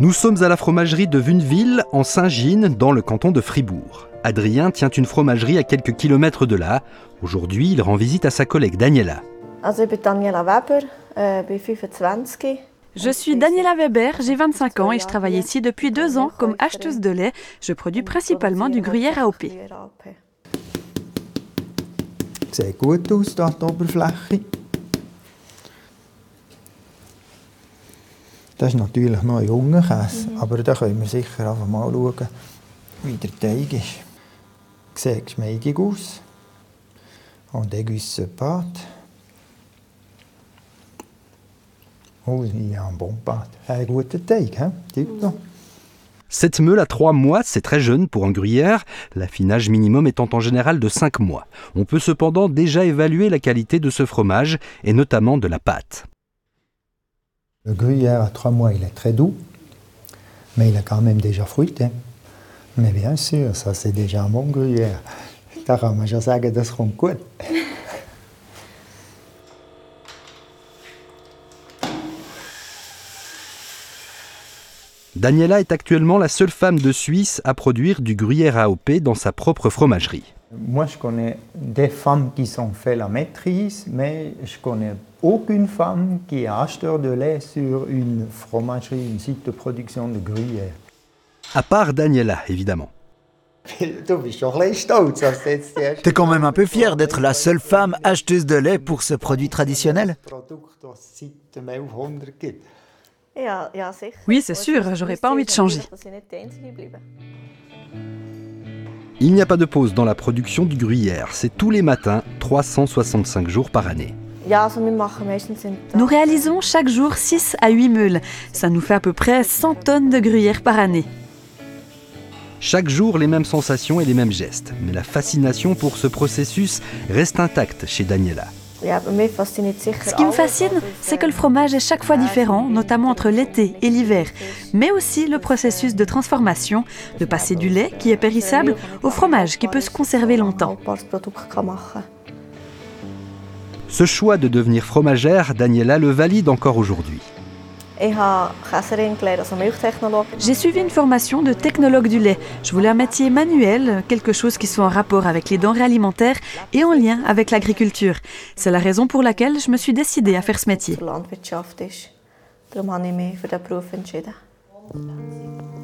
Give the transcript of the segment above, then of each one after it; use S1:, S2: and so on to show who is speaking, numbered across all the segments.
S1: Nous sommes à la fromagerie de Vuneville, en Saint-Gine, dans le canton de Fribourg. Adrien tient une fromagerie à quelques kilomètres de là. Aujourd'hui, il rend visite à sa collègue Daniela.
S2: Je suis Daniela Weber, j'ai 25 ans et je travaille ici depuis deux ans comme acheteuse de lait. Je produis principalement du gruyère AOP.
S3: Sieht gut aus, hier die Oberfläche. Das ist natürlich noch ein junger Käse, aber da können wir sicher einfach mal schauen, wie der Teig ist. Sieht geschmeidig aus. Und éguisse pâte. Oh, il y a un bon pâte. Un guter Teig, hein? Tipptopp.
S1: Cette meule à 3 mois, c'est très jeune pour un gruyère, l'affinage minimum étant en général de 5 mois. On peut cependant déjà évaluer la qualité de ce fromage, et notamment de la pâte.
S3: Le gruyère à 3 mois, il est très doux, mais il est quand même déjà fruité. Mais bien sûr, ça c'est déjà un bon gruyère.
S1: Daniela est actuellement la seule femme de Suisse à produire du gruyère AOP dans sa propre fromagerie.
S3: Moi, je connais des femmes qui ont fait la maîtrise, mais je connais aucune femme qui est acheteur de lait sur une fromagerie, un site de production de gruyère.
S1: À part Daniela, évidemment.
S4: T'es quand même un peu fier d'être la seule femme acheteuse de lait pour ce produit traditionnel
S3: Produkt, das es seit dem 1100 gibt.
S2: Oui, c'est sûr, j'aurais pas envie de changer.
S1: Il n'y a pas de pause dans la production du gruyère, c'est tous les matins, 365 jours par année.
S2: Nous réalisons chaque jour 6 à 8 meules. Ça nous fait à peu près 100 tonnes de gruyère par année.
S1: Chaque jour, les mêmes sensations et les mêmes gestes. Mais la fascination pour ce processus reste intacte chez Daniela.
S2: Ce qui me fascine, c'est que le fromage est chaque fois différent, notamment entre l'été et l'hiver, mais aussi le processus de transformation, de passer du lait qui est périssable au fromage qui peut se conserver longtemps.
S1: Ce choix de devenir fromagère, Daniela le valide encore aujourd'hui.
S2: J'ai suivi une formation de technologue du lait. Je voulais un métier manuel, quelque chose qui soit en rapport avec les denrées alimentaires et en lien avec l'agriculture. C'est la raison pour laquelle je me suis décidée à faire ce métier.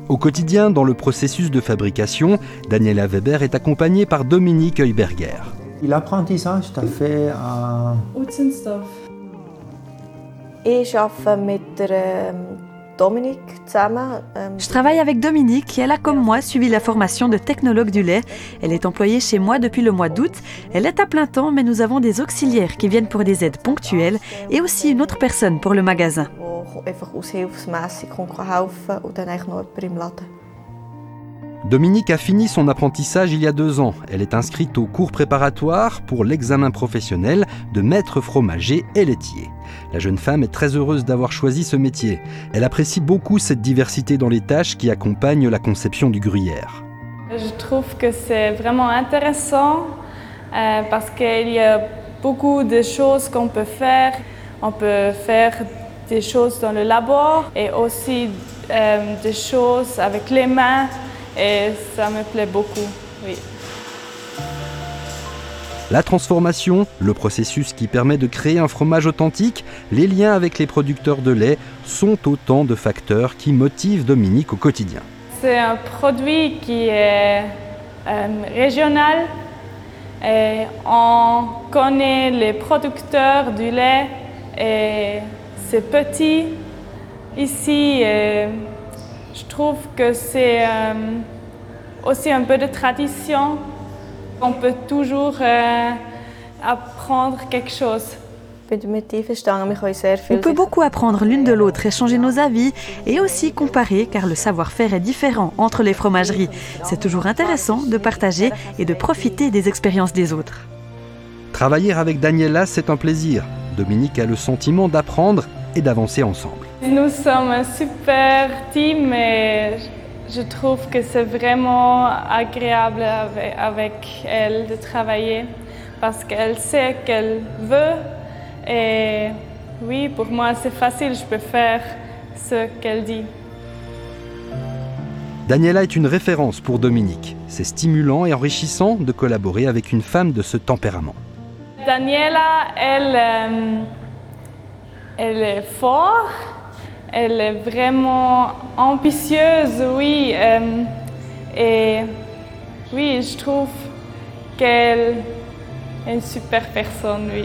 S1: Au quotidien, dans le processus de fabrication, Daniela Weber est accompagnée par Dominique Heuberger.
S3: L'apprentissage, tu fait à
S2: Je travaille avec Dominique et elle a comme moi suivi la formation de technologue du lait. Elle est employée chez moi depuis le mois d'août. Elle est à plein temps mais nous avons des auxiliaires qui viennent pour des aides ponctuelles et aussi une autre personne pour le magasin.
S1: Dominique a fini son apprentissage il y a deux ans. Elle est inscrite au cours préparatoire pour l'examen professionnel de maître fromager et laitier. La jeune femme est très heureuse d'avoir choisi ce métier. Elle apprécie beaucoup cette diversité dans les tâches qui accompagnent la conception du gruyère.
S5: Je trouve que c'est vraiment intéressant euh, parce qu'il y a beaucoup de choses qu'on peut faire. On peut faire des choses dans le labo et aussi euh, des choses avec les mains et ça me plaît beaucoup. Oui.
S1: La transformation, le processus qui permet de créer un fromage authentique, les liens avec les producteurs de lait sont autant de facteurs qui motivent Dominique au quotidien.
S5: C'est un produit qui est euh, régional et on connaît les producteurs du lait et c'est petit. Ici, euh, je trouve que c'est euh, aussi un peu de tradition. On peut toujours euh, apprendre quelque chose.
S2: On peut beaucoup apprendre l'une de l'autre, échanger nos avis et aussi comparer car le savoir-faire est différent entre les fromageries. C'est toujours intéressant de partager et de profiter des expériences des autres.
S1: Travailler avec Daniela, c'est un plaisir. Dominique a le sentiment d'apprendre et d'avancer ensemble.
S5: Nous sommes un super team et je trouve que c'est vraiment agréable avec, elle de travailler parce qu'elle sait qu'elle veut et oui, pour moi c'est facile, je peux faire ce qu'elle dit.
S1: Daniela est une référence pour Dominique. C'est stimulant et enrichissant de collaborer avec une femme de ce tempérament.
S5: Daniela, elle, euh, elle est forte, elle est vraiment ambitieuse, oui. Euh, et oui, je trouve qu'elle est une super personne, oui.